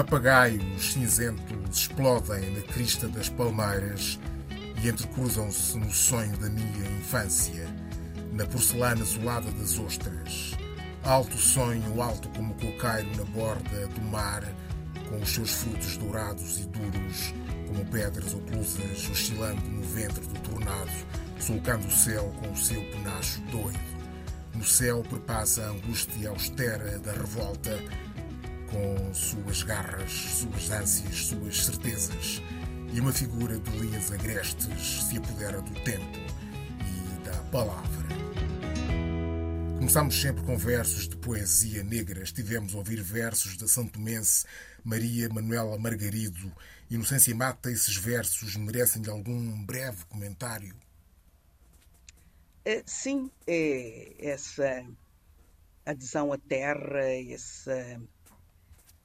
Papagaios cinzentos explodem na crista das palmeiras e entrecruzam-se no sonho da minha infância, na porcelana azulada das ostras. Alto sonho, alto como o coqueiro na borda do mar, com os seus frutos dourados e duros, como pedras oclusas oscilando no ventre do tornado, sulcando o céu com o seu penacho doido. No céu perpassa a angústia austera da revolta, com suas garras, suas ânsias, suas certezas, e uma figura de linhas agrestes se apodera do tempo e da palavra. Começámos sempre com versos de poesia negra. Estivemos a ouvir versos da santomense Maria Manuela Margarido. Inocência Mata, esses versos merecem-lhe algum breve comentário? É, sim, é essa adesão à terra, essa,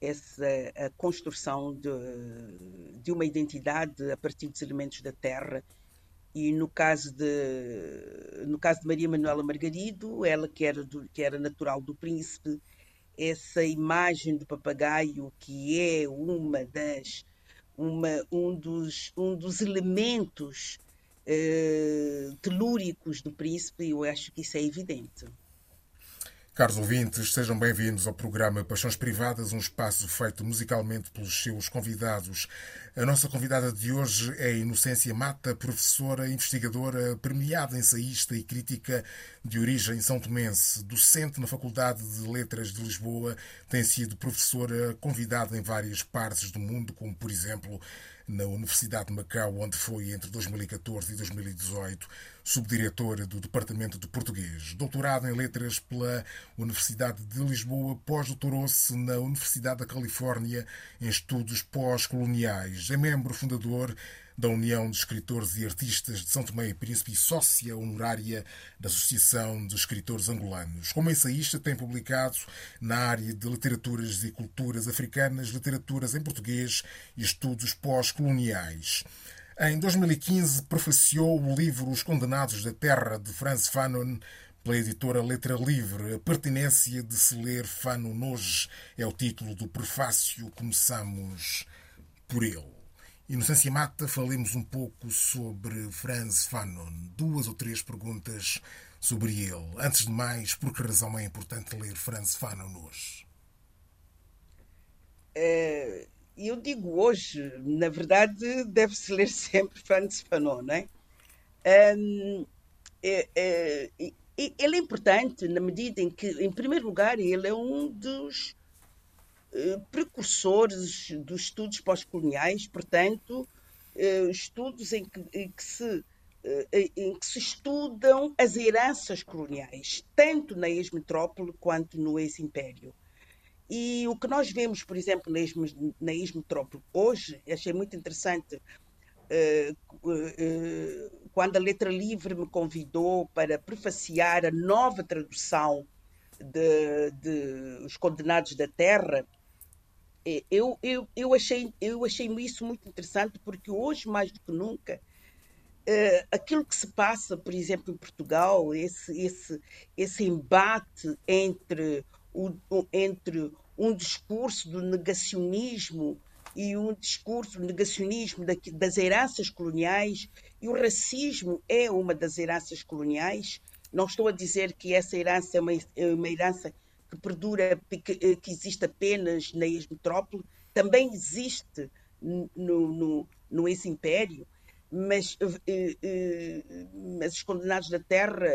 essa a construção de, de uma identidade a partir dos elementos da terra. E no caso de no caso de Maria Manuela Margarido ela que era do, que era natural do príncipe essa imagem do papagaio que é uma das uma, um dos um dos elementos uh, telúricos do príncipe eu acho que isso é evidente Caros ouvintes, sejam bem-vindos ao programa Paixões Privadas, um espaço feito musicalmente pelos seus convidados. A nossa convidada de hoje é Inocência Mata, professora, investigadora, premiada ensaísta e crítica de origem são tomense, docente na Faculdade de Letras de Lisboa, tem sido professora convidada em várias partes do mundo, como por exemplo na Universidade de Macau, onde foi entre 2014 e 2018 subdiretora do Departamento de Português. Doutorado em Letras pela Universidade de Lisboa, pós-doutorou-se na Universidade da Califórnia em Estudos Pós-Coloniais. É membro fundador da União de Escritores e Artistas de São Tomé e Príncipe e sócia honorária da Associação de Escritores Angolanos. Como ensaísta, tem publicado na área de literaturas e culturas africanas, literaturas em português e estudos pós-coloniais. Em 2015, profeciou o livro Os Condenados da Terra, de Franz Fanon, pela editora Letra Livre. A pertinência de se ler Fanon hoje é o título do prefácio. Começamos por ele. Inocência Mata, falemos um pouco sobre Franz Fanon. Duas ou três perguntas sobre ele. Antes de mais, por que razão é importante ler Franz Fanon hoje? É, eu digo hoje, na verdade, deve-se ler sempre Franz Fanon, não é? Um, é, é? Ele é importante na medida em que, em primeiro lugar, ele é um dos precursores dos estudos pós-coloniais, portanto, uh, estudos em que, em que se uh, em que se estudam as heranças coloniais, tanto na ex-metrópole quanto no ex-império. E o que nós vemos, por exemplo, na ex-metrópole hoje, achei muito interessante, quando a Letra Livre me convidou para prefaciar a nova tradução de, de Os Condenados da Terra, eh, eu, eu, eu, achei, eu achei isso muito interessante porque hoje, mais do que nunca, Uh, aquilo que se passa, por exemplo, em Portugal, esse, esse, esse embate entre o, entre um discurso do negacionismo e um discurso do negacionismo das heranças coloniais, e o racismo é uma das heranças coloniais. Não estou a dizer que essa herança é uma, é uma herança que perdura, que, eh, que existe apenas na ex-metrópole, também existe no, no, no ex-império, mas, eh, eh, mas Os Condenados da Terra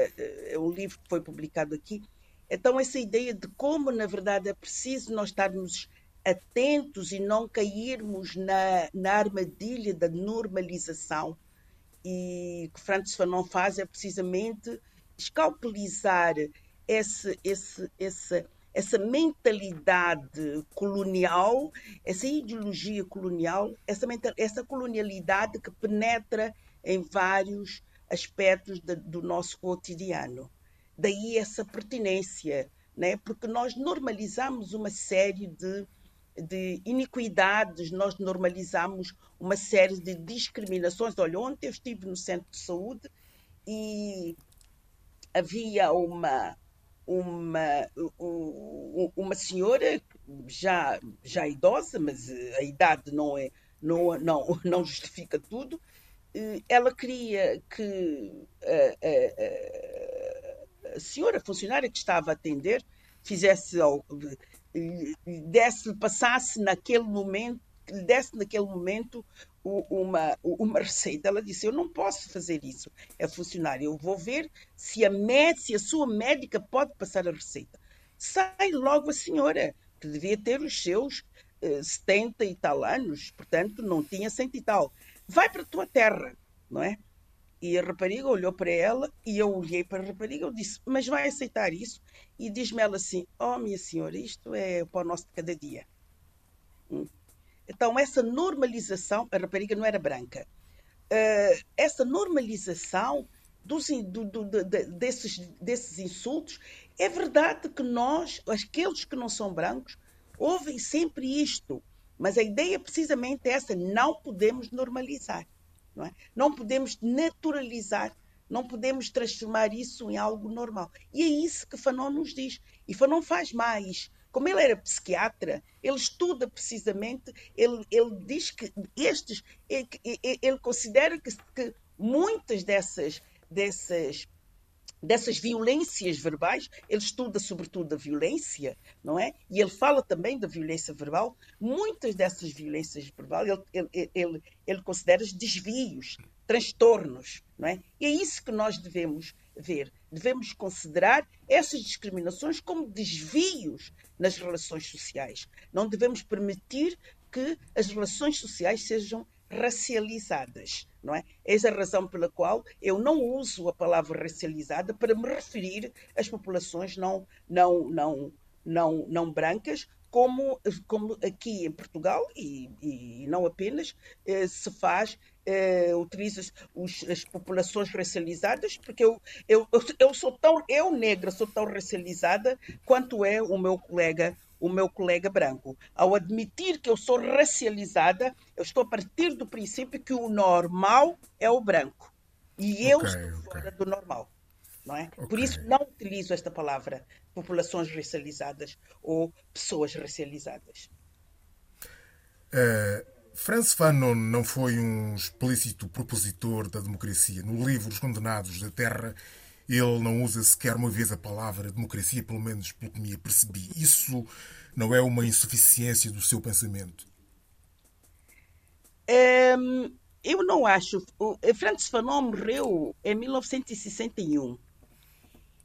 é um livro que foi publicado aqui, então, essa ideia de como, na verdade, é preciso nós estarmos atentos e não cairmos na, na armadilha da normalização. E que Francis Fanon faz é precisamente escalpelizar esse, esse, esse, essa mentalidade colonial, essa ideologia colonial, essa, mental, essa colonialidade que penetra em vários aspectos de, do nosso cotidiano. Daí essa pertinência, né? porque nós normalizamos uma série de, de iniquidades, nós normalizamos uma série de discriminações. Olha, ontem eu estive no centro de saúde e havia uma, uma, uma senhora já, já idosa, mas a idade não, é, não, não, não justifica tudo. Ela queria que a, a, a senhora funcionária que estava a atender fizesse desse, passasse naquele momento, desse naquele momento uma, uma receita. Ela disse: Eu não posso fazer isso. É funcionária. Eu vou ver se a, médica, se a sua médica pode passar a receita. Sai logo a senhora, que devia ter os seus eh, 70 e tal anos, portanto, não tinha cento e tal. Vai para a tua terra, não é? E a rapariga olhou para ela e eu olhei para a rapariga e disse: Mas vai aceitar isso? E diz-me ela assim: Oh, minha senhora, isto é para o nosso de cada dia. Então, essa normalização, a rapariga não era branca, uh, essa normalização dos, do, do, de, desses, desses insultos, é verdade que nós, aqueles que não são brancos, ouvem sempre isto, mas a ideia precisamente é essa: não podemos normalizar. Não, é? não podemos naturalizar, não podemos transformar isso em algo normal. E é isso que Fanon nos diz. E Fanon faz mais. Como ele era psiquiatra, ele estuda precisamente, ele, ele diz que estes, ele, ele considera que, que muitas dessas, dessas dessas violências verbais, ele estuda sobretudo a violência, não é? E ele fala também da violência verbal. Muitas dessas violências verbais ele, ele, ele, ele considera desvios, transtornos, não é? E é isso que nós devemos ver. Devemos considerar essas discriminações como desvios nas relações sociais. Não devemos permitir que as relações sociais sejam racializadas, não é? Eis a razão pela qual eu não uso a palavra racializada para me referir às populações não não não não não brancas, como, como aqui em Portugal, e, e não apenas, eh, se faz, eh, utiliza os, as populações racializadas, porque eu, eu, eu sou tão, eu negra, sou tão racializada quanto é o meu colega o meu colega branco. Ao admitir que eu sou racializada, eu estou a partir do princípio que o normal é o branco. E eu okay, estou okay. fora do normal. Não é? Okay. Por isso não utilizo esta palavra populações racializadas ou pessoas racializadas. Uh, Franz Fanon não foi um explícito propositor da democracia. No livro Os Condenados da Terra, ele não usa sequer uma vez a palavra democracia, pelo menos pelo que me apercebi. Isso não é uma insuficiência do seu pensamento? Um, eu não acho. O Francis Fanon morreu em 1961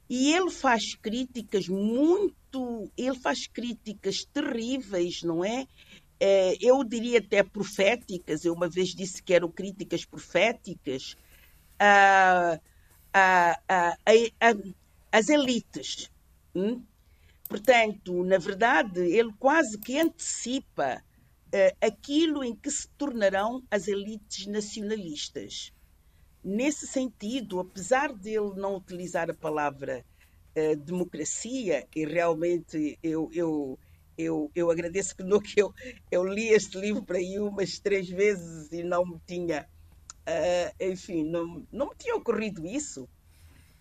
e ele faz críticas muito. Ele faz críticas terríveis, não é? É eu diria até proféticas. Eu uma vez disse que eram críticas proféticas. a a, a, as elites. Hum? Portanto, na verdade, ele quase que antecipa uh, aquilo em que se tornarão as elites nacionalistas. Nesse sentido, apesar de ele não utilizar a palavra uh, democracia, e realmente eu, eu, eu, eu agradeço que, no, que eu, eu li este livro para aí umas três vezes e não me tinha Uh, enfim, não, não me tinha ocorrido isso.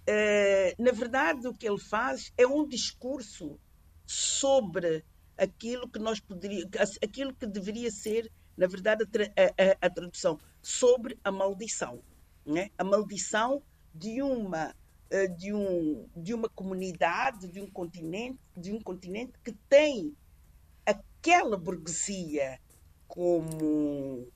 Uh, na verdade, o que ele faz é um discurso sobre aquilo que nós poderíamos, aquilo que deveria ser, na verdade, a, a, a tradução, sobre a maldição. Né? A maldição de uma uh, de, um, de uma comunidade, de um continente, de um continente que tem aquela burguesia como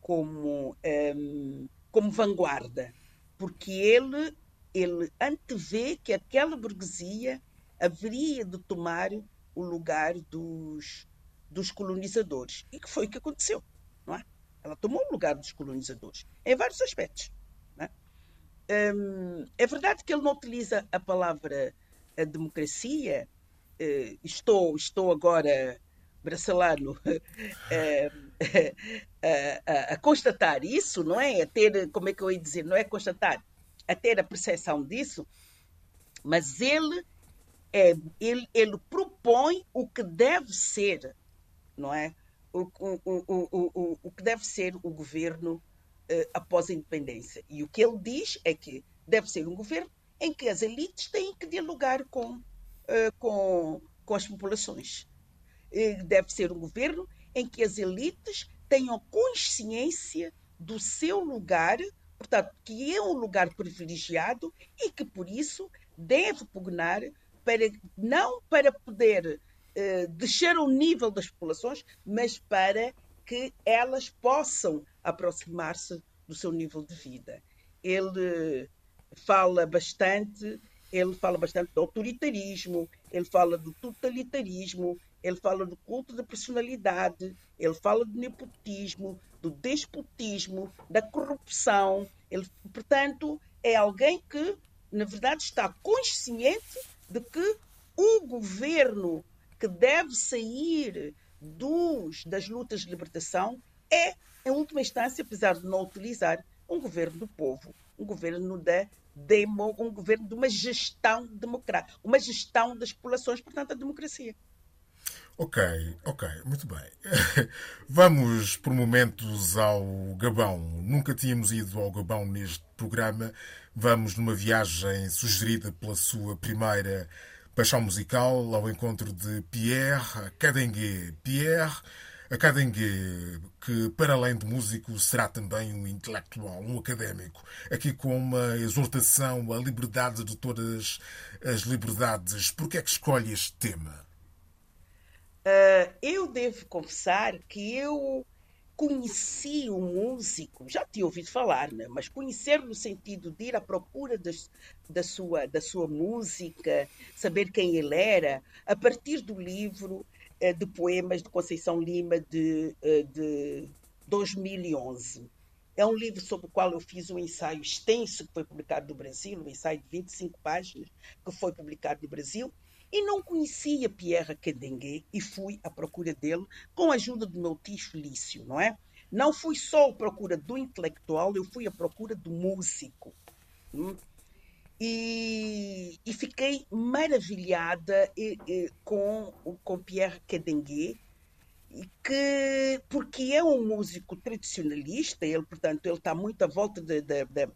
como, um, como vanguarda, porque ele, ele antevê que aquela burguesia haveria de tomar o lugar dos, dos colonizadores. E que foi o que aconteceu, não é? Ela tomou o lugar dos colonizadores, em vários aspectos. É? Hum, é verdade que ele não utiliza a palavra a democracia. Uh, estou, estou agora bracelano a, a, constatar isso, não é? A ter, como é que eu ia dizer, não é constatar, a ter a percepção disso, mas ele, é, ele, ele propõe o que deve ser, não é? O, o, o, o, o que deve ser o governo uh, após a independência. E o que ele diz é que deve ser um governo em que as elites têm que dialogar com uh, com, com as populações. Deve ser um governo em que as elites tenham consciência do seu lugar, portanto, que é um lugar privilegiado e que, por isso, deve pugnar para, não para poder uh, descer o nível das populações, mas para que elas possam aproximar-se do seu nível de vida. Ele fala bastante, ele fala bastante do autoritarismo, ele fala do totalitarismo, ele fala do culto da personalidade, ele fala do nepotismo, do despotismo, da corrupção. Ele, portanto, é alguém que, na verdade, está consciente de que o governo que deve sair dos, das lutas de libertação é, em última instância, apesar de não utilizar, um governo do povo, um governo da demo, um governo de uma gestão democrática, uma gestão das populações, portanto, a democracia. Ok, ok, muito bem. Vamos por momentos ao Gabão. Nunca tínhamos ido ao Gabão neste programa. Vamos numa viagem sugerida pela sua primeira paixão musical ao encontro de Pierre Cadengue. Pierre Cadengue, que para além de músico será também um intelectual, um académico, aqui com uma exortação à liberdade de todas as liberdades. Por que é que escolhe este tema? Uh, eu devo confessar que eu conheci o músico, já tinha ouvido falar, né? mas conhecer no sentido de ir à procura da, sua, da sua música, saber quem ele era, a partir do livro uh, de poemas de Conceição Lima de, uh, de 2011. É um livro sobre o qual eu fiz um ensaio extenso que foi publicado no Brasil, um ensaio de 25 páginas que foi publicado no Brasil, e não conhecia Pierre Cadengue e fui à procura dele com a ajuda do meu tio Felício, não é? Não fui só à procura do intelectual, eu fui à procura do músico. Hum? E, e, fiquei maravilhada e, e, com, com Pierre Cadengue, que, porque é um músico tradicionalista, ele, portanto, ele está muito à volta da, da,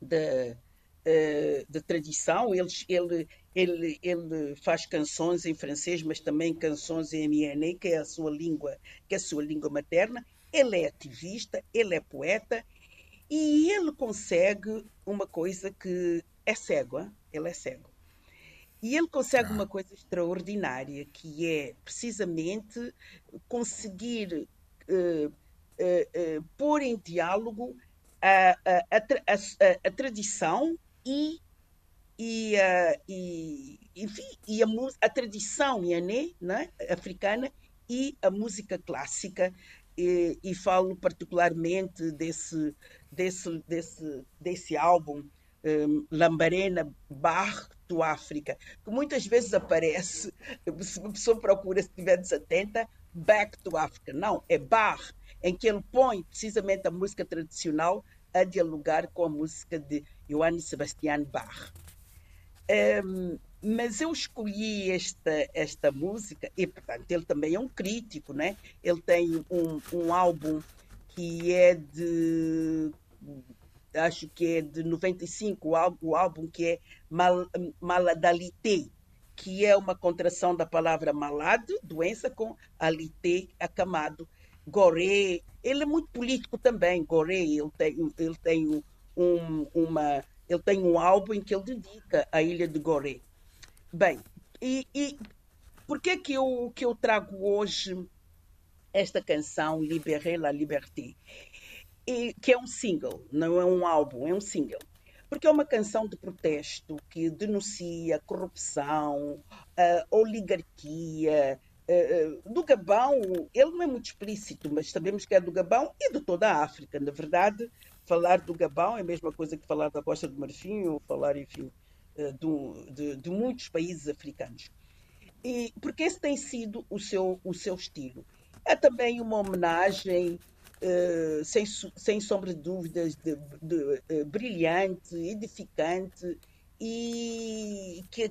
da uh, de tradição. Ele, ele, ele, ele faz canções em francês, mas também canções em MNE, que é a sua língua, que é a sua língua materna. Ele é ativista, ele é poeta e ele consegue uma coisa que é cego, hein? ele é cego. E ele consegue ah. uma coisa extraordinária, que é precisamente conseguir uh, uh, uh, pôr em diálogo a, a, a, a, tradição e, e, uh, e, enfim, e a, a tradição iané, né, africana e a música clássica. E, e, falo particularmente desse, desse, desse, desse álbum um, Lambarena Bar do África, que muitas vezes aparece, se uma pessoa procura, se estiver desatenta, Back to Africa. Não, é Bar, em que ele põe precisamente a música tradicional a dialogar com a música de Johann Sebastian Bach. Mas eu escolhi esta, esta música, e portanto ele também é um crítico, né? ele tem um, um álbum que é de acho que é de 95, o álbum, o álbum que é Mal, Maladalité, que é uma contração da palavra malade, doença, com alité, acamado. Goré, ele é muito político também, Goré, ele tem, ele tem um, uma, ele tem um álbum em que ele dedica à ilha de Goré. Bem, e, e por que que eu, que eu trago hoje esta canção Libérez la Liberté? E, que é um single, não é um álbum, é um single. Porque é uma canção de protesto que denuncia corrupção, a oligarquia, do Gabão, ele não é muito explícito, mas sabemos que é do Gabão e de toda a África. Na verdade, falar do Gabão é a mesma coisa que falar da Costa do Marfim ou falar, enfim, eh, de, de, muitos países africanos. E, porque esse tem sido o seu, o seu estilo. É também uma homenagem, uh, sem, sem sombra de dúvidas, de, de, uh, brilhante, edificante e que,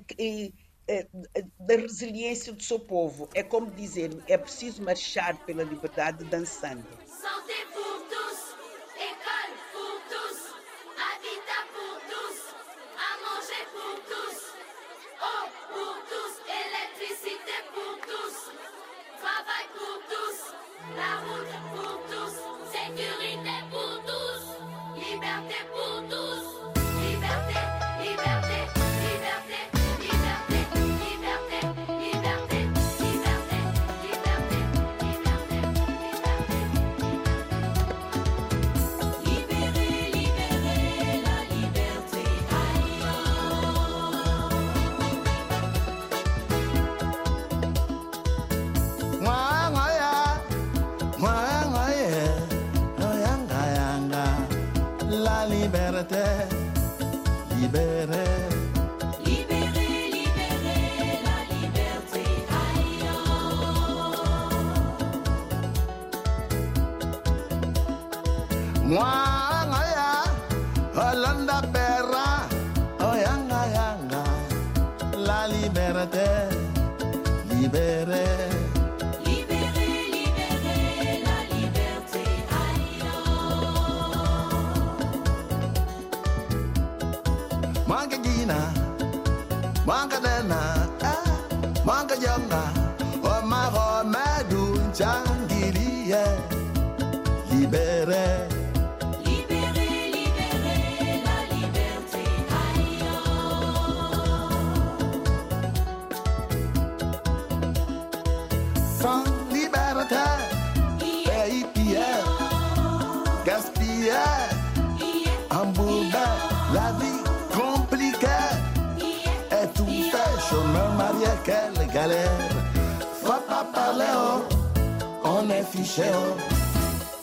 da resiliência do seu povo. É como dizer, é preciso marchar pela liberdade dançando.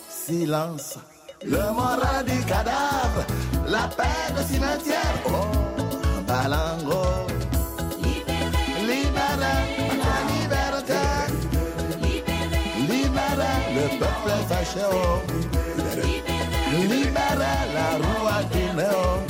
Silence. Le moral du cadavre, la paix de cimetière. Oh, balango. Libéré, libéré, la liberté. Libéré, libéré, le peuple fâché. Oh. Libéré, la roue à tourner. Oh.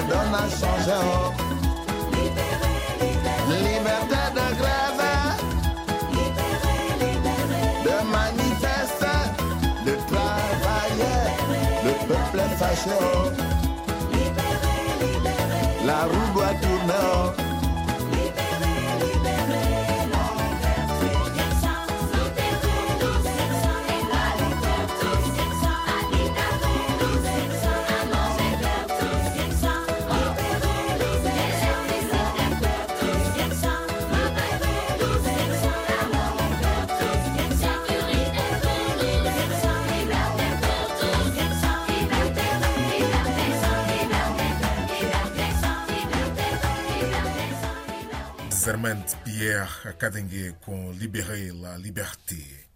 La donne a changé. Libéré, libéré. Liberté de grève. Libéré, libéré. De manifester, de travailler. Le peuple fâché. Libéré, libéré. La roue doit tourner. Armand Pierre Acadengue com Libéré la Liberté.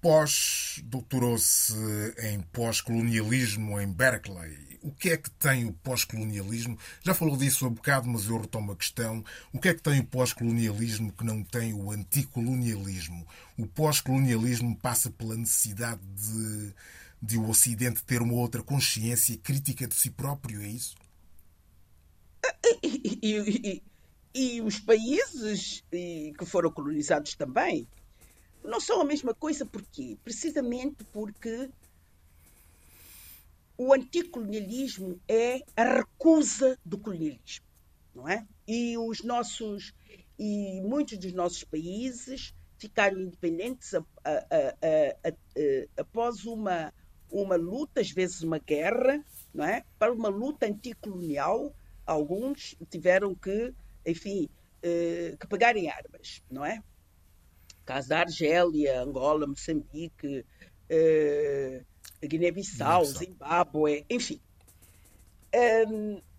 Pós-doutorou-se em pós-colonialismo em Berkeley. O que é que tem o pós-colonialismo? Já falou disso há um bocado, mas eu retomo a questão. O que é que tem o pós-colonialismo que não tem o anticolonialismo? O pós-colonialismo passa pela necessidade de, de o Ocidente ter uma outra consciência crítica de si próprio, é isso? E- e- os países que foram colonizados também não são a mesma coisa, porquê? Precisamente porque o anticolonialismo é a recusa do colonialismo, não é? E os nossos e muitos dos nossos países ficaram independentes a- a- a- após uma uma luta, às vezes uma guerra, não é? Para uma luta anticolonial, alguns tiveram que, enfim, eh, que pegarem armas, não é? caso da Argélia, Angola, Moçambique, eh, Guiné-Bissau. Zimbábue, enfim.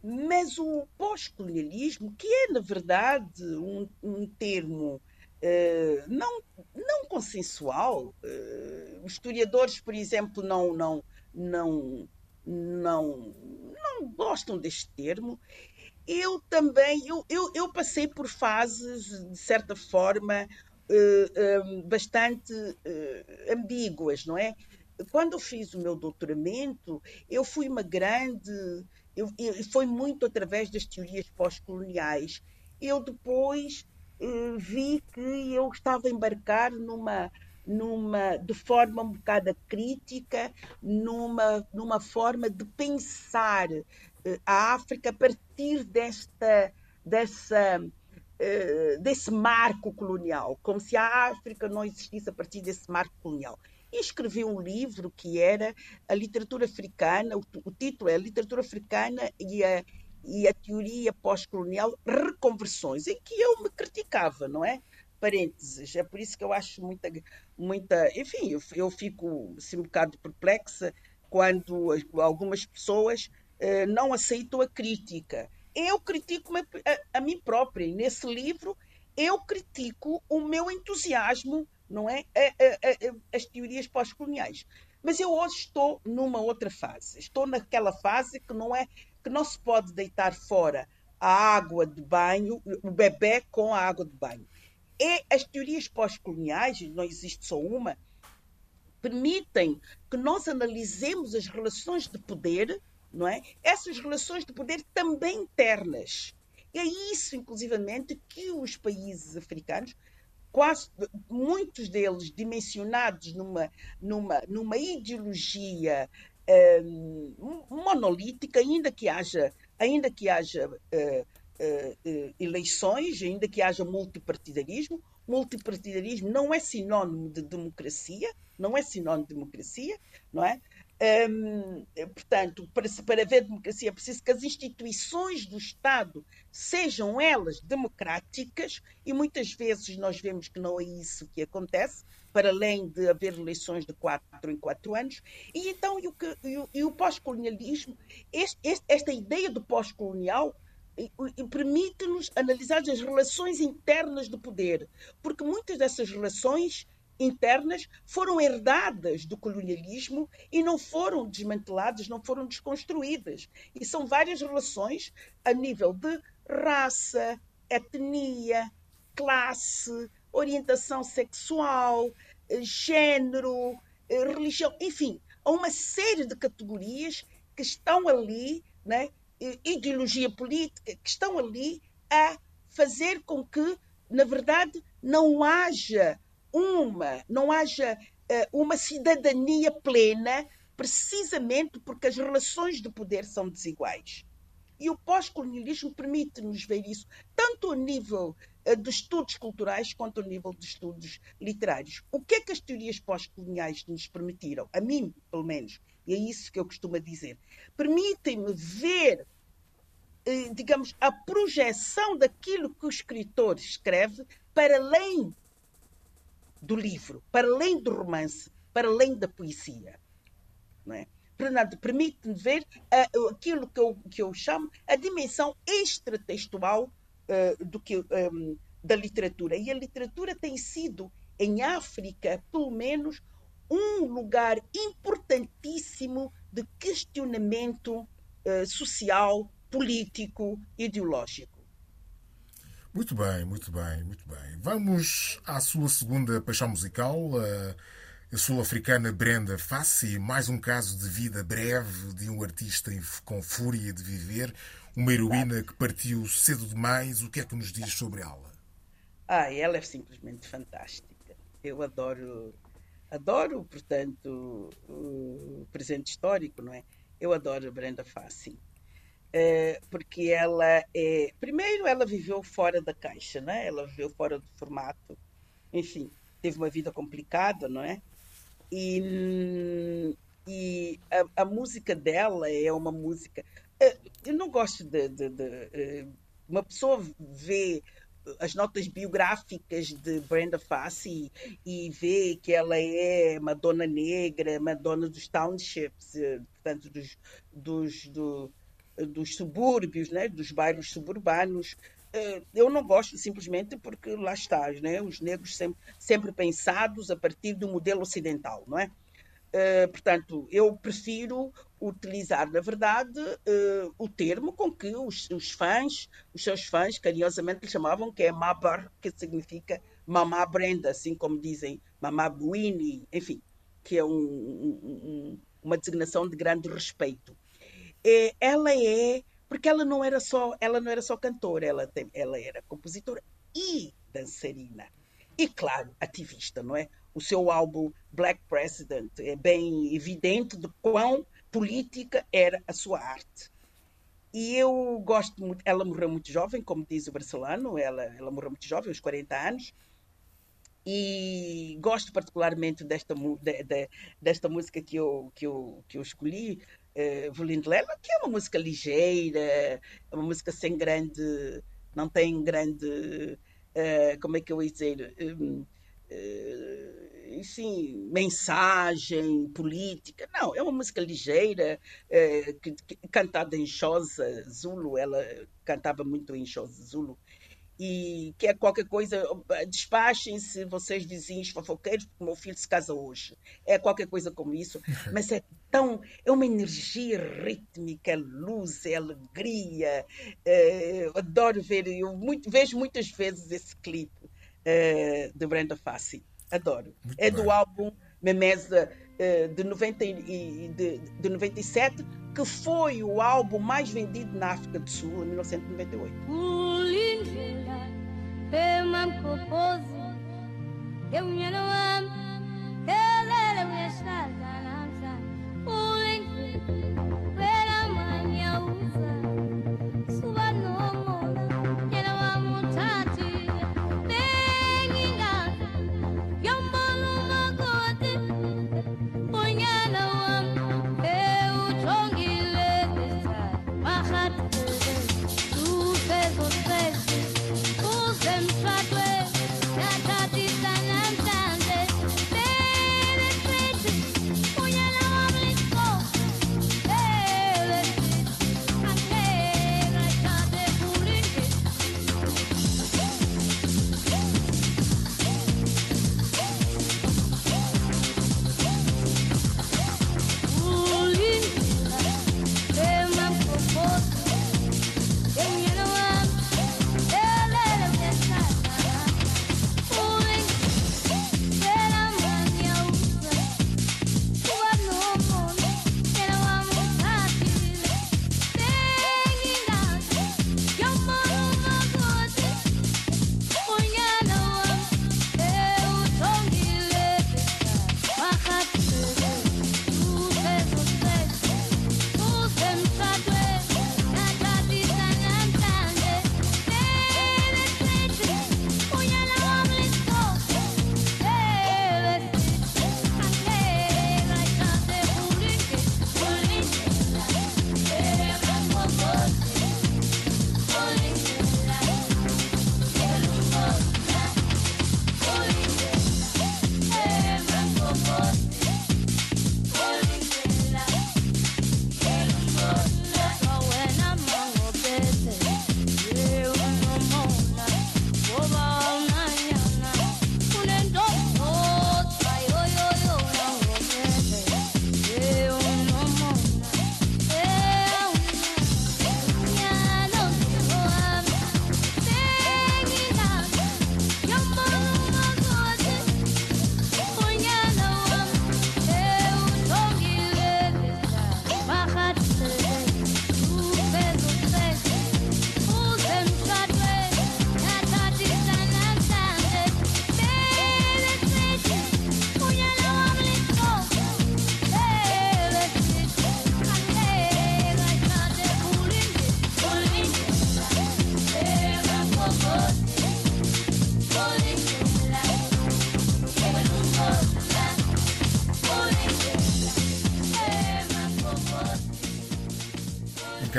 Mas o pós-colonialismo, que é, na verdade, um, um termo eh, não, não consensual, eh, os historiadores, por exemplo, não, não, não, não, não gostam deste termo. Eu também, eu, eu, eu passei por fases, de certa forma, eh, eh, bastante eh, ambíguas, não é? Quando eu fiz o meu doutoramento, eu fui uma grande. Eu, eu- foi muito através das teorias pós-coloniais. Eu depois eh, vi que eu estava a embarcar numa, numa, de forma um bocado crítica, numa, numa forma de pensar a África a partir desta, dessa, eh, desse marco colonial, como se a África não existisse a partir desse marco colonial. e escrevi um livro que era a literatura africana, o, o título é a literatura africana e a, e a teoria pós-colonial reconversões, em que eu me criticava, não é? Parênteses, é por isso que eu acho muita, muita enfim, eu, eu fico assim, um bocado perplexa quando algumas pessoas eh, não aceitam a crítica. Eu critico a, a, a mim própria, e nesse livro eu critico o meu entusiasmo, não é? as teorias pós-coloniais. Mas eu hoje estou numa outra fase. Estou naquela fase que não é que não se pode deitar fora a água de banho, o bebê com a água de banho. E as teorias pós-coloniais, não existe só uma, permitem que nós analisemos as relações de poder, não é? Essas relações de poder também internas. E é isso, inclusivamente, que os países africanos, quase muitos deles dimensionados numa, numa, numa ideologia um, monolítica, ainda que haja, ainda que haja uh, uh, eleições, ainda que haja multipartidarismo, multipartidarismo não é sinónimo de democracia, não é sinónimo de democracia, não é? Portanto, para, para haver democracia é preciso que as instituições do Estado sejam elas democráticas e muitas vezes nós vemos que não é isso que acontece, para além de haver eleições de quatro em quatro anos. E então, e o, e o pós-colonialismo, esta ideia do pós-colonial permite-nos analisar as relações internas do poder, porque muitas dessas relações internas foram herdadas do colonialismo e não foram desmanteladas, não foram desconstruídas. E são várias relações a nível de raça, etnia, classe, orientação sexual, género, religião, enfim, há uma série de categorias que estão ali, né, ideologia política, que estão ali a fazer com que, na verdade, não haja uma, não haja uh, uma cidadania plena, precisamente porque as relações de poder são desiguais. E o pós-colonialismo permite-nos ver isso, tanto a nível uh, de estudos culturais quanto a nível de estudos literários. O que é que as teorias pós-coloniais nos permitiram? A mim, pelo menos, e é isso que eu costumo dizer. Permitem-me ver uh, digamos, a projeção daquilo que o escritor escreve para além do livro, para além do romance, para além da poesia. Não é? Permite-me ver uh, aquilo que eu, que eu chamo a dimensão extratextual uh, do que, um, da literatura. E a literatura tem sido, em África, pelo menos, um lugar importantíssimo de questionamento uh, social, político, ideológico. Muito bem, muito bem, muito bem. Vamos à sua segunda paixão musical, a sul-africana Brenda Fassi, mais um caso de vida breve de um artista com fúria de viver, uma heroína que partiu cedo demais. O que é que nos diz sobre ela? Ah, ela é simplesmente fantástica. Eu adoro, adoro, portanto, o presente histórico, não é? Eu adoro Brenda Fassi. É, porque ela é. Primeiro, ela viveu fora da caixa, né? ela viveu fora do formato, enfim, teve uma vida complicada, não é? E, e a, a música dela é uma música. É, eu não gosto de, de, de, é, Uma pessoa vê as notas biográficas de Brenda Fassi e, vê que ela é Madonna Negra, Madonna dos Townships, é, portanto, dos, dos, do, dos subúrbios, né, dos bairros suburbanos. Eh, eu não gosto simplesmente porque lá está, né, os negros sempre, sempre pensados a partir do modelo ocidental, não é? Uh, portanto, eu prefiro utilizar, na verdade, uh, o termo com que os, os, fãs, os seus fãs, carinhosamente lhe chamavam, que é Mabar, que significa Mamá Brenda, assim como dizem Mamá Winnie, enfim, que é um, um, uma designação de grande respeito é, ela é porque ela não era só ela não era só cantora, ela tem, ela era compositora e dançarina e claro ativista, não é? O seu álbum Black President é bem evidente de quão política era a sua arte. E eu gosto muito. Ela morreu muito jovem, como diz o Barcelona, ela, ela morreu muito jovem, aos 40 anos. e gosto particularmente desta, de- de- desta música que eu, que eu, que eu escolhi, eh, Volindlela, que é uma música ligeira, é uma música sem grande, não tem grande, eh, como é que eu ia dizer, hum, eh, sim, mensagem política. Não, é uma música ligeira, eh, que, que- cantada em Xhosa Zulu, ela cantava muito em Xhosa Zulu e que é qualquer coisa, despachem-se vocês vizinhos fofoqueiros, porque o meu filho se casa hoje. É qualquer coisa como isso, mas é tão, é uma energia rítmica, é luz, é alegria. é, adoro ver, eu muito, vejo muitas vezes esse clipe é, de Brenda Fassi. Adoro. Muito é bem. do álbum Memesa é, de, 90, e- de, de 97, que foi o álbum mais vendido na África do Sul em 1998.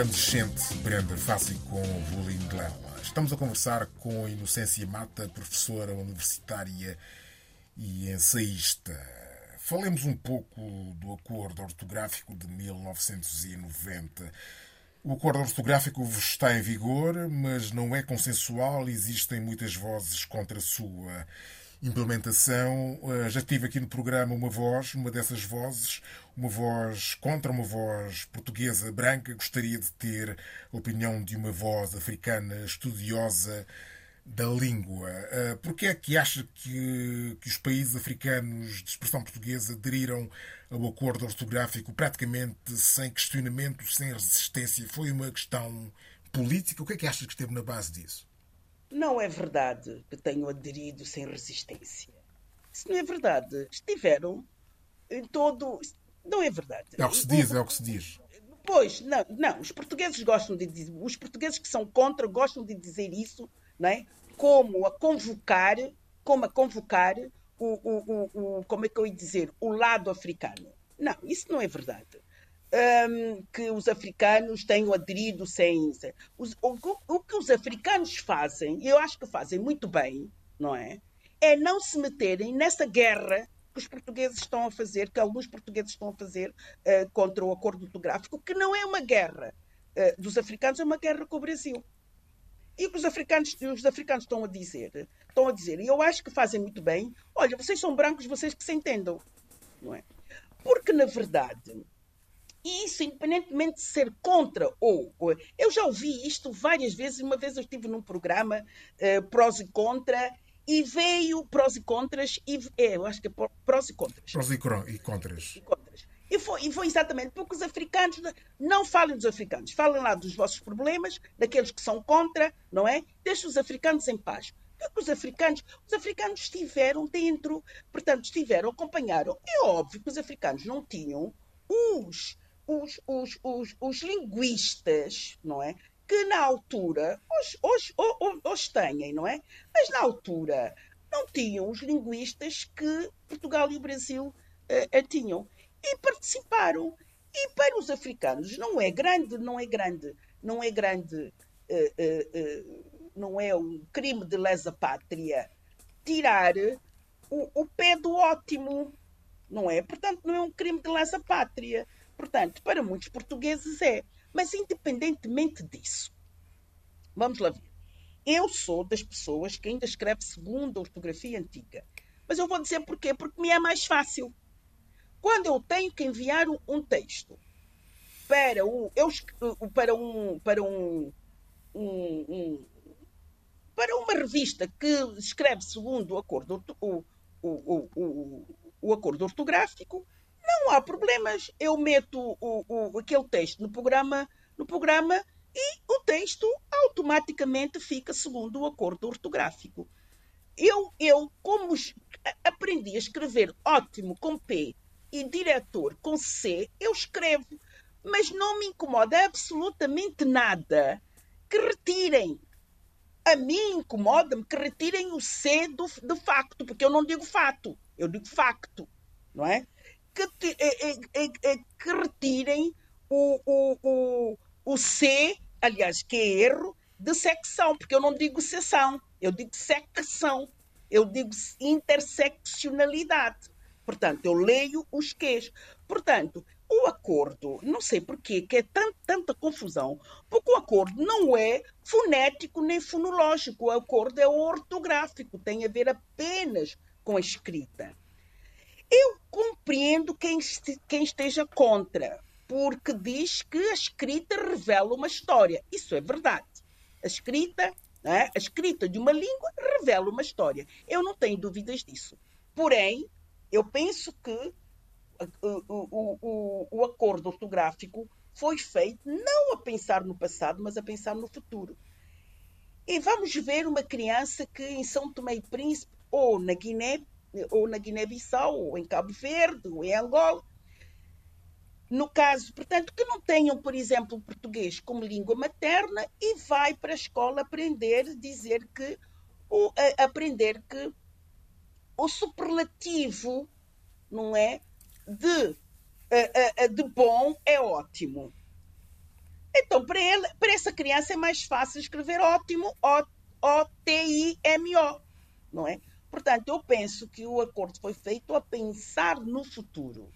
Incandescente Brenda Fassi com Volindlela. Estamos a conversar com Inocência Mata, professora universitária e ensaísta. Falemos um pouco do acordo ortográfico de 1990. O acordo ortográfico está em vigor, mas não é consensual. Existem muitas vozes contra a sua implementação. Eh, Já tive aqui no programa uma voz, uma dessas vozes, uma voz contra uma voz portuguesa branca. Gostaria de ter a opinião de uma voz africana estudiosa da língua. Eh, Porquê é que acha que, que os países africanos de expressão portuguesa aderiram ao acordo ortográfico praticamente sem questionamento, sem resistência? Foi uma questão política? O que é que acha que esteve na base disso? Não é verdade que tenham aderido sem resistência. Isso não é verdade. Estiveram em todo. Não é verdade. É o que se diz, é o que se diz. Pois, não, não, os portugueses gostam de dizer, os portugueses que são contra gostam de dizer isso, não é? Como a convocar, como a convocar o, o, o, o- como é que eu ia dizer, o lado africano. Não, isso não é verdade. Hum, que os africanos tenham aderido sem. os- o, o- que os africanos fazem, e eu acho que fazem muito bem, não é? É não se meterem nessa guerra que os portugueses estão a fazer, que alguns portugueses estão a fazer eh, contra o acordo ortográfico, que não é uma guerra eh, dos africanos, é uma guerra com o Brasil. E o que os africanos, os africanos estão a dizer, estão a dizer, e eu acho que fazem muito bem, olha, vocês são brancos, vocês que se entendam, não é? Porque, na verdade, e isso independentemente de ser contra ou, ou- eu já ouvi isto várias vezes, uma vez eu estive num programa eh, prós e contra, e veio prós e contras, e, é, eu acho que é pró- prós e contras Prós e e contras. e contras. E foi, e foi exatamente porque os africanos não falem dos africanos, falem lá dos vossos problemas, daqueles que são contra, não é? Deixem os africanos em paz. Porque os africanos, os africanos estiveram dentro, portanto, estiveram, acompanharam. É óbvio que os africanos não tinham os, os, os, os, os linguistas, não é? Que na altura, hoje, hoje, ho- ho- hoje têm, não é? Mas na altura não tinham os linguistas que Portugal e o Brasil eh, tinham. E participaram. E para os africanos não é grande, não é grande, não é grande, eh, eh, não é um crime de lesa pátria tirar o, o pé do ótimo, não é? Portanto, não é um crime de lesa pátria. Portanto, para muitos portugueses é. Mas independentemente disso, vamos lá ver. Eu sou das pessoas que ainda escreve segundo a ortografia antiga. Mas eu vou dizer porquê? Porque me é mais fácil. Quando eu tenho que enviar um, texto para um, eu, esc- para um, para um, um- um- para uma revista que escreve segundo o acordo, o, o, o, o, o acordo ortográfico, não há problemas. Eu meto o, o, aquele texto no programa, no programa e o texto automaticamente fica segundo o acordo ortográfico. Eu, eu como aprendi a escrever ótimo com P e diretor com C, eu escrevo, mas não me incomoda absolutamente nada que retirem. A mim incomoda-me que retirem o C do, do facto, porque eu não digo fato, eu digo facto, não é? Que, é- é- é- que retirem o, o, o, o C, aliás, que é erro, de secção, porque eu não digo seção, eu digo secção, eu digo interseccionalidade. Portanto, eu leio os quês. Portanto, o acordo, não sei porquê, que é tan- tanta confusão, porque o acordo não é fonético nem fonológico, o acordo é ortográfico, tem a ver apenas com a escrita. Eu compreendo quem, quem esteja contra, porque diz que a escrita revela uma história. Isso é verdade. A escrita, não é? a escrita de uma língua revela uma história. Eu não tenho dúvidas disso. Porém, eu penso que o, o, o, o acordo ortográfico foi feito não a pensar no passado, mas a pensar no futuro. E vamos ver uma criança que em São Tomé e Príncipe, ou na Guiné, ou na Guiné-Bissau, ou em Cabo Verde, ou em Angola, no caso, portanto, que não tenham, por exemplo, o português como língua materna e vai para a escola aprender, dizer que, a- aprender que o superlativo, não é, de, a- a- de bom é ótimo. Então, para, ele, para essa criança é mais fácil escrever ótimo, O-T-I-M-O, não é? Portanto, eu penso que o acordo foi feito a pensar no futuro.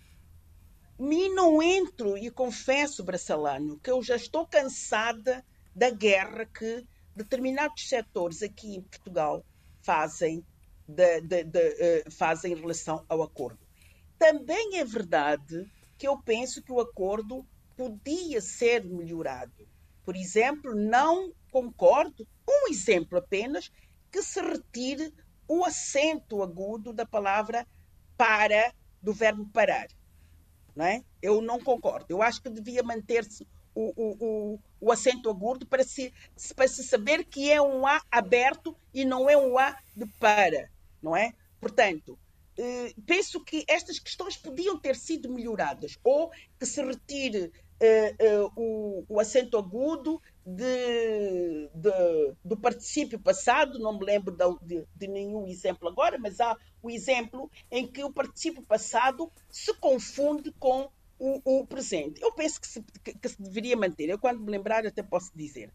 Me não entro e confesso, Braçalano, que eu já estou cansada da guerra que determinados setores aqui em Portugal fazem, de- de- de, eh, fazem em relação ao acordo. Também é verdade que eu penso que o acordo podia ser melhorado. Por exemplo, não concordo, um exemplo apenas, que se retire o acento agudo da palavra para, do verbo parar. Não é? Eu não concordo. Eu acho que devia manter-se o, o, o, o acento agudo para se, para se saber que é um A aberto e não é um A de para. Não é? Portanto, eh, penso que estas questões podiam ter sido melhoradas ou que se retire o, o acento agudo de, de- do particípio passado, não me lembro de, de nenhum exemplo agora, mas há o exemplo em que o particípio passado se confunde com o, o presente. Eu penso que se, que- que se deveria manter. Eu, quando me lembrar, até posso dizer.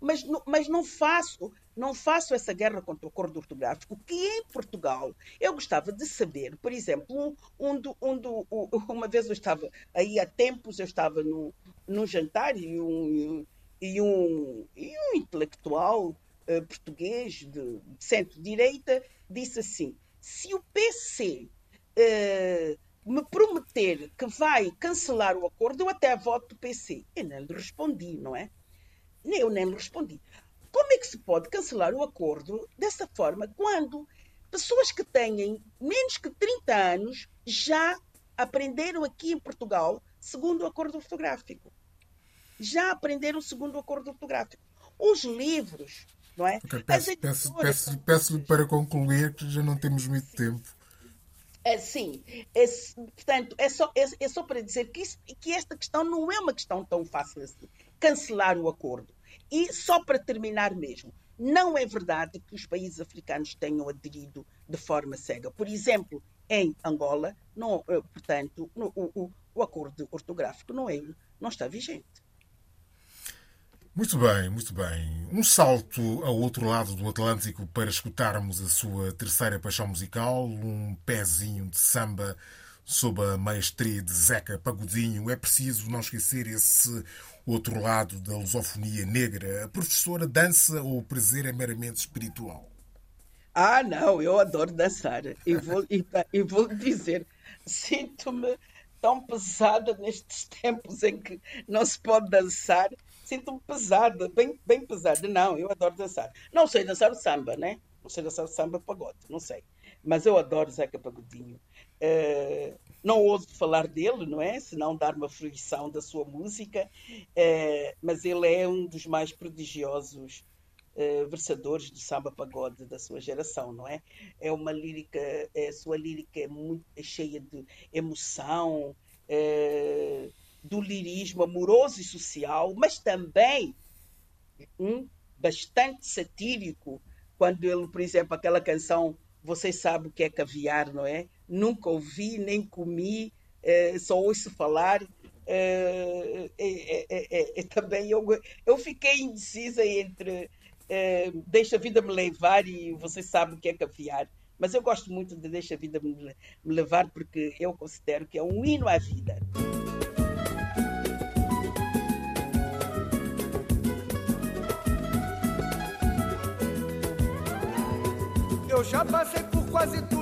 Mas, mas não faço não faço essa guerra contra o acordo ortográfico, que em Portugal eu gostava de saber, por exemplo, um, do, um do- uma vez eu estava aí há tempos, eu estava num, num jantar e um, e um, e um intelectual eh, português de, de centro-direita disse assim: se o PC eh, me prometer que vai cancelar o acordo, eu até voto PC. Eu nem lhe respondi, não é? Eu nem lhe respondi. Como é que se pode cancelar o acordo dessa forma quando pessoas que têm menos que 30 anos já aprenderam aqui em Portugal segundo o acordo ortográfico? Já aprenderam segundo o acordo ortográfico. Os livros, não é? Ok, As peço- peço- peço- Peço-lhe para concluir, que já não temos muito tempo. É, sim, é, portanto, é só, é, é só para dizer que, isso- que esta questão não é uma questão tão fácil assim. Cancelar o acordo. E só para terminar mesmo, não é verdade que os países africanos tenham aderido de forma cega. Por exemplo, em Angola, eh, portanto, no- o, o- o acordo ortográfico não, é, não está vigente. Muito bem, muito bem. Um salto ao outro lado do Atlântico para escutarmos a sua terceira paixão musical, um pezinho de samba sob a maestria de Zeca Pagodinho. É preciso não esquecer esse outro lado da lusofonia negra. A professora dança ou o prazer é meramente espiritual? Ah, não, eu adoro dançar. E vou, e, e vou dizer, sinto-me tão pesada nestes tempos em que não se pode dançar. Sinto-me pesada, bem, bem pesada. Não, eu adoro dançar. Não sei dançar o samba, né? Não sei dançar o samba pagode, não sei. Mas eu adoro Zeca Pagodinho. Eh, não ouso falar dele, não é? Senão dar uma fruição da sua música. Eh, mas ele é um dos mais prodigiosos eh, versadores do samba pagode da sua geração, não é? É uma lírica, é, sua lírica é muito é cheia de emoção, do lirismo amoroso e social, mas também hum, bastante satírico, quando ele, por exemplo, aquela canção Vocês sabem o que é caviar, não é? Nunca ouvi, nem comi, eh, só ouço falar. Eh, é- também eu, eu fiquei indecisa entre eh, Deixa a Vida Me Levar e Vocês sabem o que é caviar. Mas eu gosto muito de Deixa a Vida Me Me Levar porque eu considero que é um hino à vida. Eu já passei por quase tudo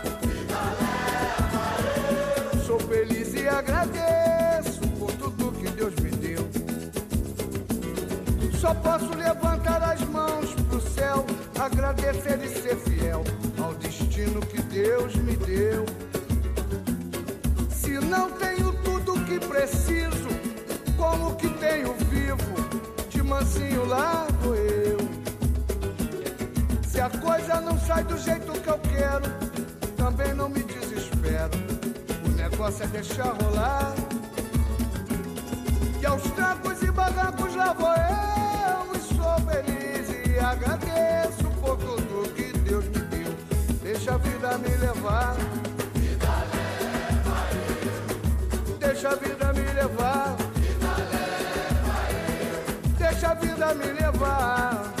Agradeço por tudo que Deus me deu. Só posso levantar as mãos pro céu, agradecer e ser fiel ao destino que Deus me deu. Se não tenho tudo que preciso, com o que tenho vivo, de mansinho lá vou eu. Se a coisa não sai do jeito que eu quero, também não me desespero. Negócio é deixar rolar. E aos trancos e barrancos lá vou eu. E sou feliz e agradeço por tudo que Deus me deu. Deixa a vida me levar. Deixa a vida me levar. Deixa a vida me levar.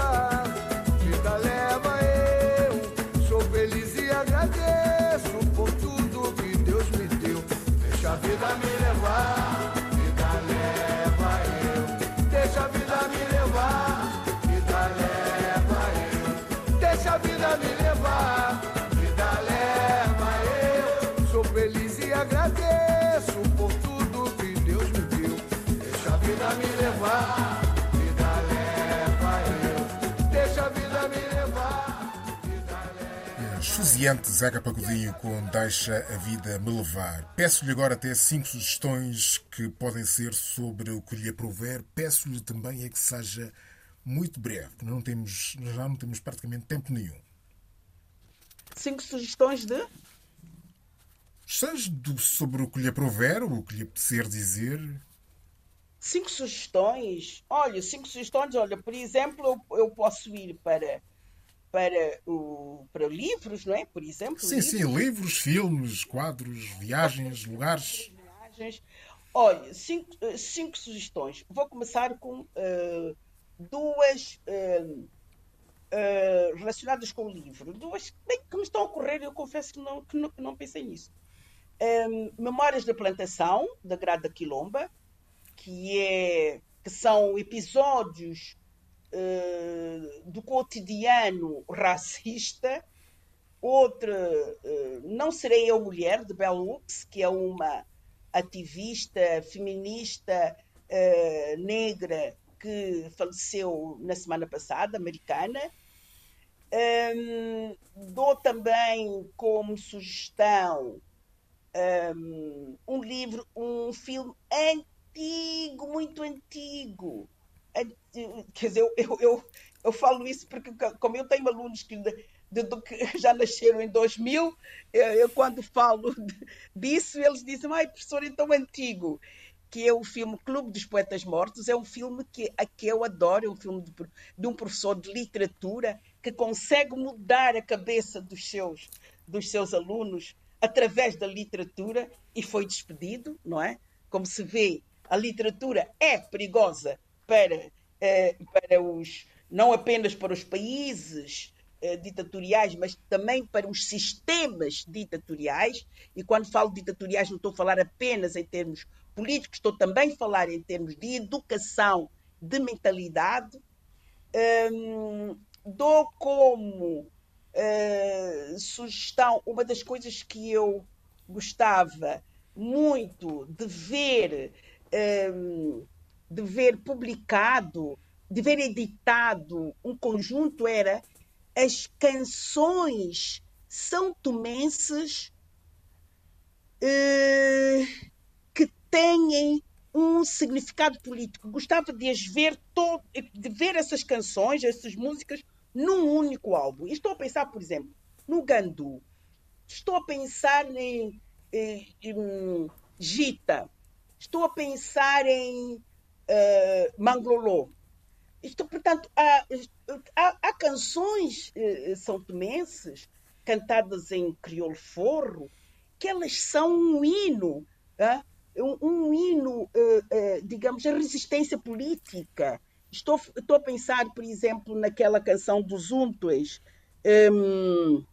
Deixa leva Esfuziante Zeca Pagodinho com Deixa a Vida Me Levar. Peço-lhe agora até cinco sugestões que podem ser sobre o que lhe aprover. Peço-lhe também é que seja muito breve, porque não temos, já não temos praticamente tempo nenhum. Cinco sugestões de. Seja sobre o que lhe aprover, o que lhe apetecer dizer. Cinco sugestões. Olha, cinco sugestões. Olha, por exemplo, eu, eu posso ir para, para, o, para livros, não é? Por exemplo. Sim, sim, livros, filmes, quadros, viagens, lugares. viagens. Olha, cinco, eh, cinco sugestões. Vou começar com eh, duas eh, eh, relacionadas com o livro. Duas bem, que me estão a ocorrer, eu confesso que não, que não, que não pensei nisso. Em, Memórias da Plantação, da Grada Quilomba, que, é, que são episódios do cotidiano racista. Outra, eh, Não Serei Eu Mulher, de Hooks, que é uma ativista feminista eh, negra que faleceu na semana passada, americana. Hum, dou também como sugestão hum, um livro, um filme antigo, muito antigo. Anti- Quer dizer, eu, eu, eu, eu falo isso porque, como eu tenho alunos que, de- de- que já nasceram em 2000, eu, eu quando falo disso, eles dizem, ai, professor, é tão antigo. Que é o filme Clube dos Poetas Mortos. É um filme que, a que eu adoro, é um filme de, de um professor de literatura que consegue mudar a cabeça dos seus, dos seus alunos através da literatura e foi despedido, não é? Como se vê, a literatura é perigosa para, eh, para os, não apenas para os países eh, ditatoriais, mas também para os sistemas ditatoriais. E quando falo ditatoriais, não estou a falar apenas em termos políticos, estou também a falar em termos de educação, de mentalidade. Hum, dou como eh, sugestão uma das coisas que eu gostava muito de ver, hum, de ver publicado, de ver editado um conjunto era as canções são tomenses eh, que têm um significado político. Gostava de as ver todo, de ver essas canções, essas músicas num único álbum. Estou a pensar, por exemplo, no Gandu. Estou a pensar em, em, em Gita. Estou a pensar em eh, Manglolô. Isto, portanto, há, há, há canções eh, são tomenses cantadas em crioulo forro que elas são um hino, ah, um, um hino, eh, digamos, a resistência política. Estou, estou a pensar, por exemplo, naquela canção dos Untues, hum,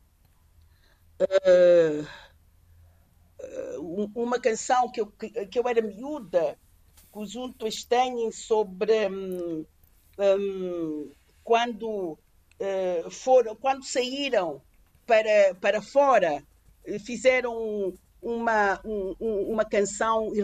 um- uma canção que eu, que eu era miúda, que os Untues têm sobre hum, hum, quando eh, foram, quando saíram para, para fora, eh, fizeram uma, um- um- uma canção e,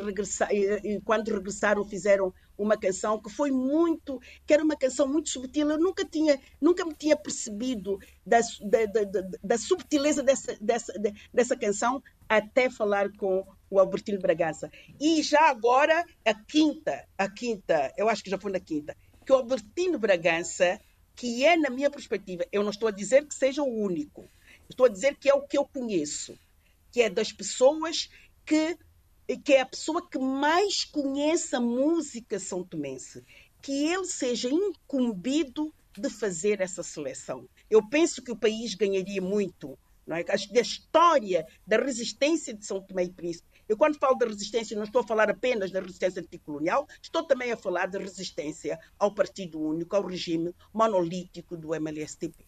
e, e quando regressaram fizeram uma canção que foi muito, que era uma canção muito subtil. Eu nunca tinha, nunca me tinha percebido da, da, da, da- subtileza dessa, dessa, de- dessa canção até falar com o Albertino Bragança. E já agora, a quinta, a quinta, eu acho que já foi na quinta, que o Albertino Bragança, que é, na minha perspectiva, eu não estou a dizer que seja o único, estou a dizer que é o que eu conheço, que é das pessoas que que é a pessoa que mais conhece a música são tomense, que ele seja incumbido de fazer essa seleção. Eu penso que o país ganharia muito. Não é? Acho que a história da resistência de São Tomé e Príncipe. Eu, quando falo da resistência, não estou a falar apenas da resistência anticolonial, estou também a falar da resistência ao Partido Único, ao regime monolítico do MLSTP.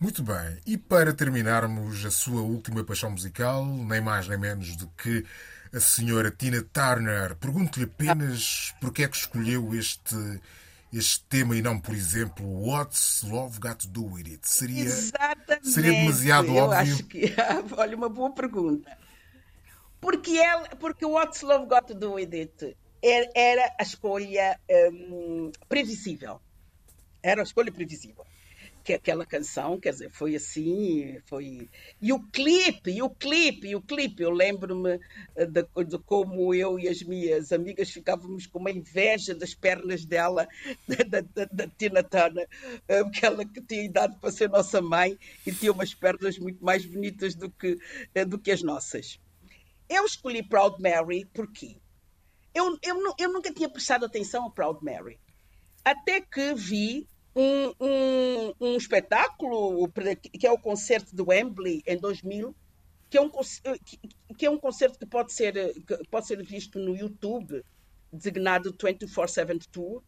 Muito bem. E para terminarmos a sua última paixão musical, nem mais nem menos do que a senhora Tina Turner, pergunto-lhe apenas porque é que escolheu este, este tema e não, por exemplo, What's Love Got to Do With It? Seria, Exatamente. seria demasiado Eu óbvio? acho que, olha, uma boa pergunta. Porque, ela, porque What's Love Got to Do With It era, era a escolha hum, previsível. Era a escolha previsível. Que aquela canção, quer dizer, foi assim, foi... E o clipe, e o clipe, e o clipe, eu lembro-me eh, de, de como eu e as minhas amigas ficávamos com uma inveja das pernas dela, da, da, da Tina Turner, eh, porque ela que tinha idade para ser nossa mãe e tinha umas pernas muito mais bonitas do que, eh, do que as nossas. Eu escolhi Proud Mary porque eu, eu, eu nunca tinha prestado atenção a Proud Mary. Até que vi um, um, um espetáculo, que é o concerto do Wembley em 2000, que é um, que, que é um concerto que pode ser, que pode ser visto no YouTube, designado 24-7 Tour,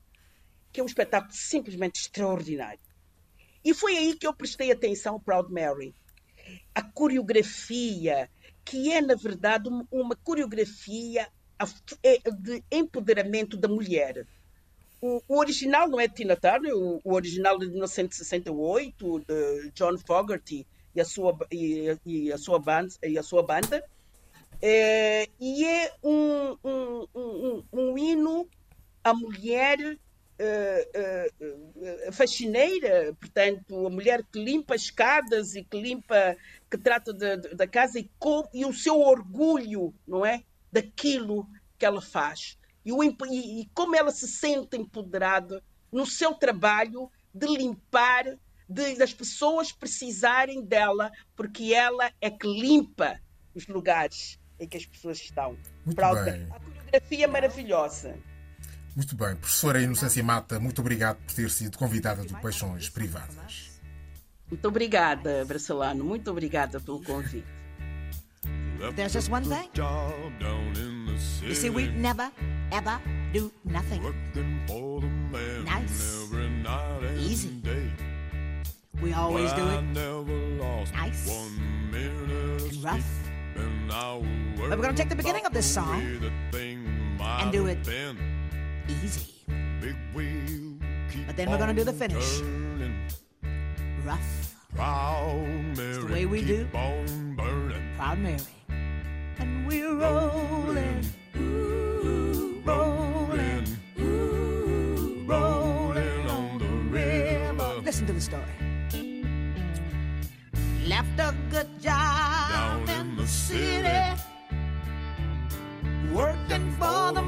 que é um espetáculo simplesmente extraordinário. E foi aí que eu prestei atenção ao Proud Mary a coreografia, que é, na verdade, um- uma coreografia é de empoderamento da mulher. O, o original não é de Tina Turner, o, o original é de 1968, de John Fogerty e a sua, e, e a sua, banda, e a sua banda. É, e é um, um, um, um- hino à mulher eh, eh, eh, faxineira, portanto, a mulher que limpa as escadas e que limpa, que trata da- da casa e, com, e o seu orgulho, não é? Daquilo que ela faz. E, o e- e como ela se sente empoderada no seu trabalho de limpar, de, das pessoas precisarem dela, porque ela é que limpa os lugares em que as pessoas estão. Muito bem. A coreografia é maravilhosa. Muito bem. Professora Inocência Mata, muito obrigado por ter sido convidada do Paixões Privadas. Muito obrigada, Bracelano. Muito obrigada pelo convite. There's just one thing. Job down in the city. You see, we never, ever do nothing. Working for the man Nice. every night and Easy. day. We always do I it never lost Nice. one minute of and rough. But we're gonna take the beginning of this song and do it Been. easy. Big wheel keep But then we're gonna do the finish. turning. Rough, Proud Mary, way we keep do. on burning. proud Mary. And we're rolling, ooh, rolling, ooh, rolling on the river. Listen to the story. Left a good job Down in the city, working for the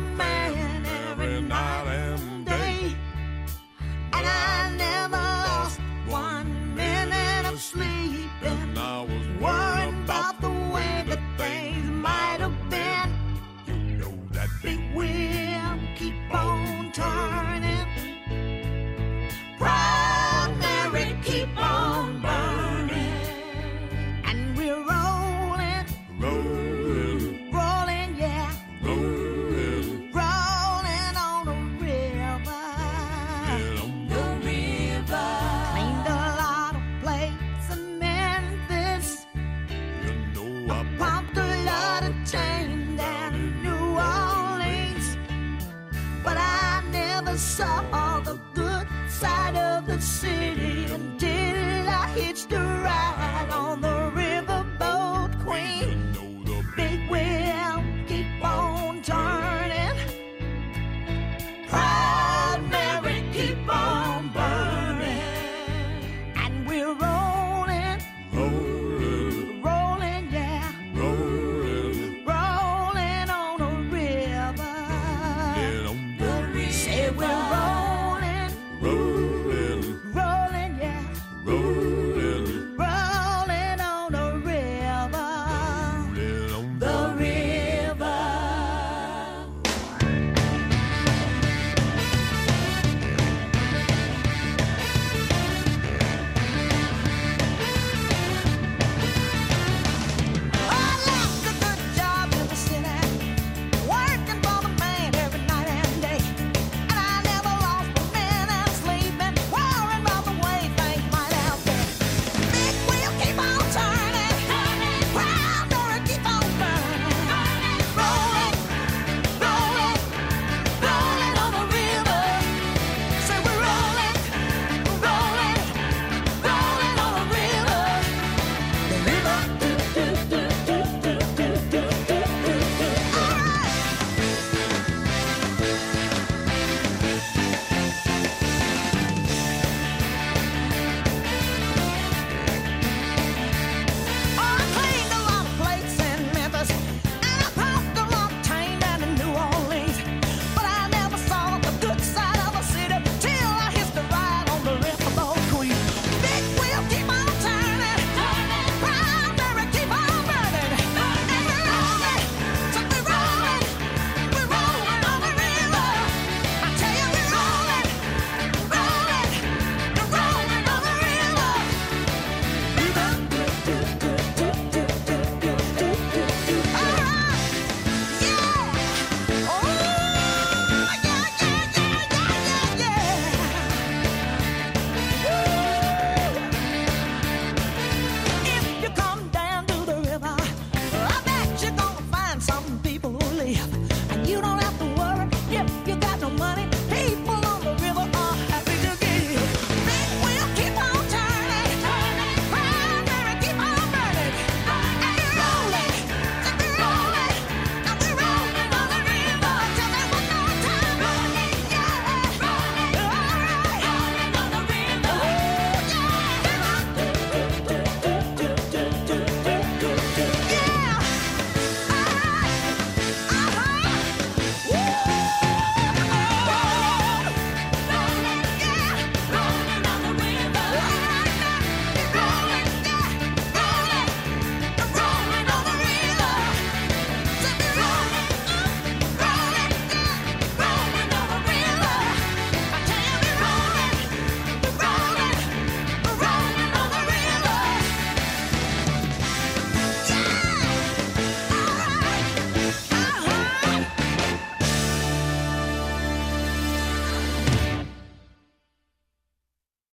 city.